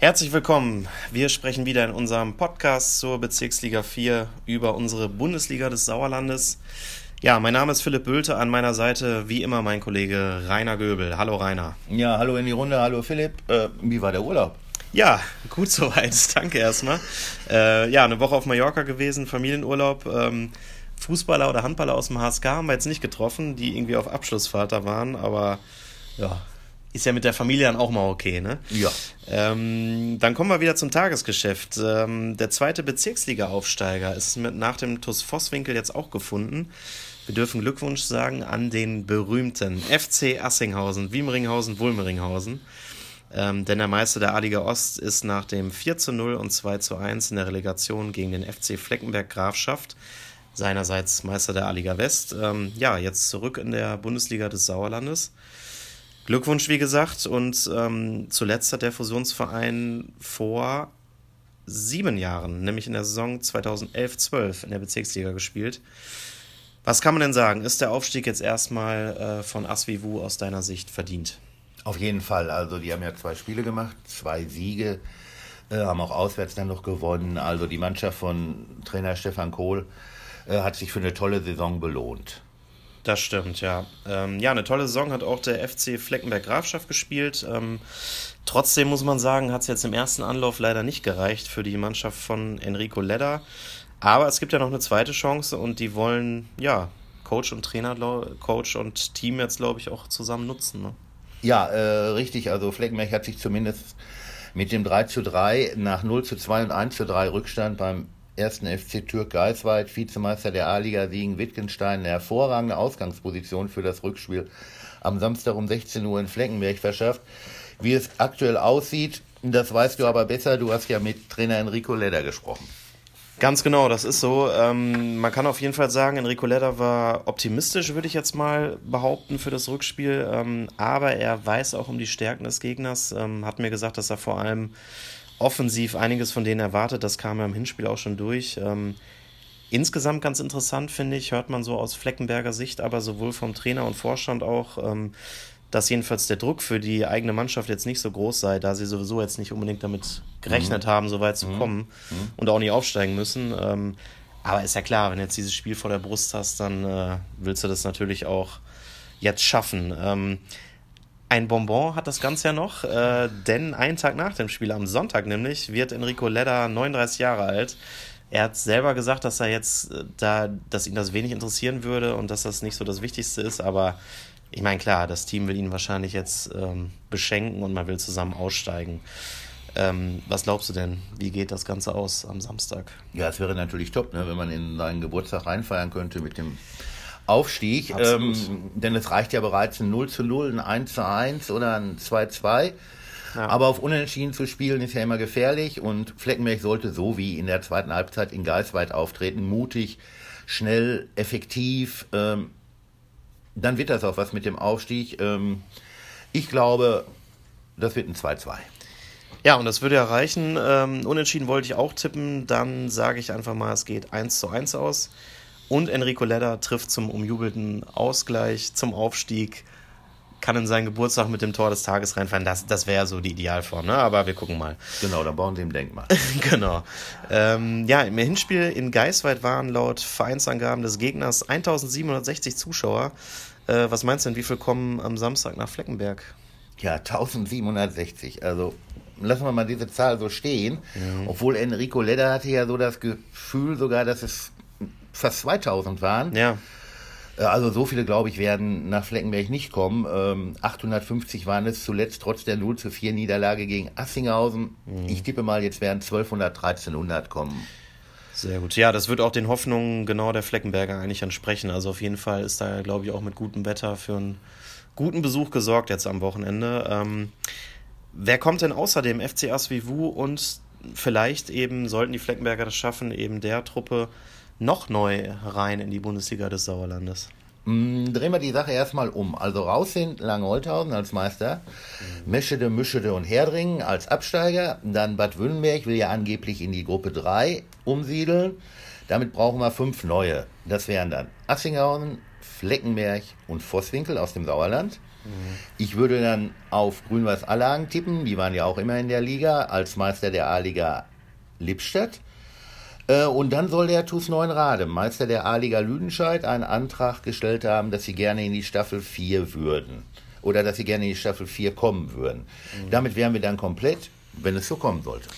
Herzlich willkommen. Wir sprechen wieder in unserem Podcast zur Bezirksliga 4 über unsere Bundesliga des Sauerlandes. Ja, mein Name ist Philipp Bölte, an meiner Seite wie immer mein Kollege Rainer Göbel. Hallo Rainer. Ja, hallo in die Runde, hallo Philipp. Äh, wie war der Urlaub? Ja, gut soweit. Danke erstmal. Äh, ja, eine Woche auf Mallorca gewesen, Familienurlaub. Ähm, Fußballer oder Handballer aus dem HSK haben wir jetzt nicht getroffen, die irgendwie auf Abschlussfahrt da waren, aber ja, ist ja mit der Familie dann auch mal okay, ne? Ja. Ähm, dann kommen wir wieder zum Tagesgeschäft. Ähm, der zweite Bezirksliga-Aufsteiger ist mit, nach dem TuS Vosswinkel jetzt auch gefunden. Wir dürfen Glückwunsch sagen an den berühmten FC Assinghausen, Wiemeringhausen, Wulmeringhausen. Ähm, denn der Meister der A-Liga Ost ist nach dem 4 zu 0 und 2 zu 1 in der Relegation gegen den FC Fleckenberg Grafschaft, seinerseits Meister der A-Liga West, ähm, ja, jetzt zurück in der Bundesliga des Sauerlandes. Glückwunsch, wie gesagt. Und ähm, zuletzt hat der Fusionsverein vor sieben Jahren, nämlich in der Saison 2011-12 in der Bezirksliga gespielt. Was kann man denn sagen? Ist der Aufstieg jetzt erstmal äh, von Asvivu aus deiner Sicht verdient? Auf jeden Fall. Also die haben ja zwei Spiele gemacht, zwei Siege, äh, haben auch auswärts dann noch gewonnen. Also die Mannschaft von Trainer Stefan Kohl äh, hat sich für eine tolle Saison belohnt. Das stimmt, ja. Ähm, ja, eine tolle Saison hat auch der FC Fleckenberg Grafschaft gespielt. Ähm, trotzdem muss man sagen, hat es jetzt im ersten Anlauf leider nicht gereicht für die Mannschaft von Enrico Ledder. Aber es gibt ja noch eine zweite Chance und die wollen, ja, Coach und Trainer, Coach und Team jetzt, glaube ich, auch zusammen nutzen. Ne? Ja, äh, richtig. Also Fleckenberg hat sich zumindest mit dem 3 zu 3 nach 0 zu 2 und 1 zu 3 Rückstand beim ersten FC Türk Geisweit, Vizemeister der A-Liga Siegen Wittgenstein, eine hervorragende Ausgangsposition für das Rückspiel am Samstag um 16 Uhr in Fleckenberg verschafft. Wie es aktuell aussieht, das weißt du aber besser, du hast ja mit Trainer Enrico Leder gesprochen. Ganz genau, das ist so. Ähm, man kann auf jeden Fall sagen, Enrico Leder war optimistisch, würde ich jetzt mal behaupten, für das Rückspiel. Ähm, aber er weiß auch um die Stärken des Gegners, ähm, hat mir gesagt, dass er vor allem offensiv einiges von denen erwartet. Das kam ja im Hinspiel auch schon durch. Ähm, insgesamt ganz interessant, finde ich, hört man so aus Fleckenberger Sicht, aber sowohl vom Trainer und Vorstand auch, ähm, dass jedenfalls der Druck für die eigene Mannschaft jetzt nicht so groß sei, da sie sowieso jetzt nicht unbedingt damit gerechnet mhm. haben, so weit zu mhm. kommen mhm. und auch nicht aufsteigen müssen. Ähm, aber ist ja klar, wenn du jetzt dieses Spiel vor der Brust hast, dann äh, willst du das natürlich auch jetzt schaffen. Ein Bonbon hat das Ganze ja noch, äh, denn einen Tag nach dem Spiel, am Sonntag nämlich, wird Enrico Ledda 39 Jahre alt. Er hat selber gesagt, dass er jetzt äh, da, dass ihn das wenig interessieren würde und dass das nicht so das Wichtigste ist, aber ich meine, klar, das Team will ihn wahrscheinlich jetzt ähm, beschenken und man will zusammen aussteigen. Ähm, was glaubst du denn? Wie geht das Ganze aus am Samstag? Ja, es wäre natürlich top, ne, wenn man in seinen Geburtstag reinfeiern könnte mit dem Aufstieg. Ähm, denn es reicht ja bereits ein 0 zu 0, ein 1 zu 1 oder ein 2 zu 2. Ja. Aber auf Unentschieden zu spielen ist ja immer gefährlich und Fleckenberg sollte so wie in der zweiten Halbzeit in Geisweit auftreten, mutig, schnell, effektiv. Ähm, dann wird das auch was mit dem Aufstieg. Ähm, ich glaube, das wird ein 2-2. Ja, und das würde ja reichen. Ähm, unentschieden wollte ich auch tippen. Dann sage ich einfach mal, es geht 1 zu 1 aus. Und Enrico Ledder trifft zum umjubelten Ausgleich, zum Aufstieg, kann in seinen Geburtstag mit dem Tor des Tages reinfallen. Das, das wäre so die Idealform, ne? aber wir gucken mal. Genau, dann bauen sie ihm Denkmal. genau. Ähm, ja, im Hinspiel in Geisweit waren laut Vereinsangaben des Gegners 1760 Zuschauer. Äh, was meinst du denn, wie viel kommen am Samstag nach Fleckenberg? Ja, 1760. Also lassen wir mal diese Zahl so stehen. Mhm. Obwohl Enrico Ledder hatte ja so das Gefühl sogar, dass es fast 2000 waren. Ja. Äh, also so viele, glaube ich, werden nach Fleckenberg nicht kommen. Ähm, 850 waren es zuletzt trotz der 0 zu 4 Niederlage gegen Assinghausen. Mhm. Ich tippe mal, jetzt werden 1200, 1300 kommen. Sehr gut. Ja, das wird auch den Hoffnungen genau der Fleckenberger eigentlich entsprechen. Also auf jeden Fall ist da, glaube ich, auch mit gutem Wetter für einen guten Besuch gesorgt jetzt am Wochenende. Ähm, wer kommt denn außer dem FC Asvivu und vielleicht eben, sollten die Fleckenberger das schaffen, eben der Truppe noch neu rein in die Bundesliga des Sauerlandes? Mm, drehen wir die Sache erstmal um. Also raus sind Langholthausen als Meister, mhm. Meschede, Mischede und Herdringen als Absteiger. Dann Bad Wünnenberg will ja angeblich in die Gruppe 3 umsiedeln. Damit brauchen wir fünf neue. Das wären dann Assinghausen, Fleckenberg und Vosswinkel aus dem Sauerland. Mhm. Ich würde dann auf Grün-Weiß Allagen tippen, die waren ja auch immer in der Liga, als Meister der A-Liga Lippstadt. Äh, und dann soll der TuS Neuenrade, Meister der A-Liga Lüdenscheid, einen Antrag gestellt haben, dass sie gerne in die Staffel 4 würden. Oder dass sie gerne in die Staffel 4 kommen würden. Mhm. Damit wären wir dann komplett, wenn es so kommen sollte.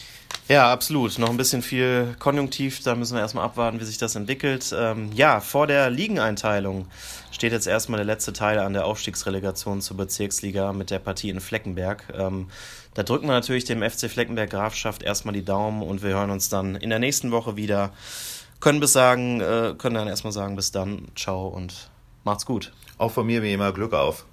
Ja, absolut. Noch ein bisschen viel Konjunktiv, da müssen wir erstmal abwarten, wie sich das entwickelt. Ähm, ja, vor der Ligeneinteilung steht jetzt erstmal der letzte Teil an der Aufstiegsrelegation zur Bezirksliga mit der Partie in Fleckenberg. Ähm, da drücken wir natürlich dem FC Fleckenberg Grafschaft erstmal die Daumen und wir hören uns dann in der nächsten Woche wieder. Können bis sagen, äh, können dann erstmal sagen, bis dann, ciao und macht's gut. Auch von mir wie immer Glück auf.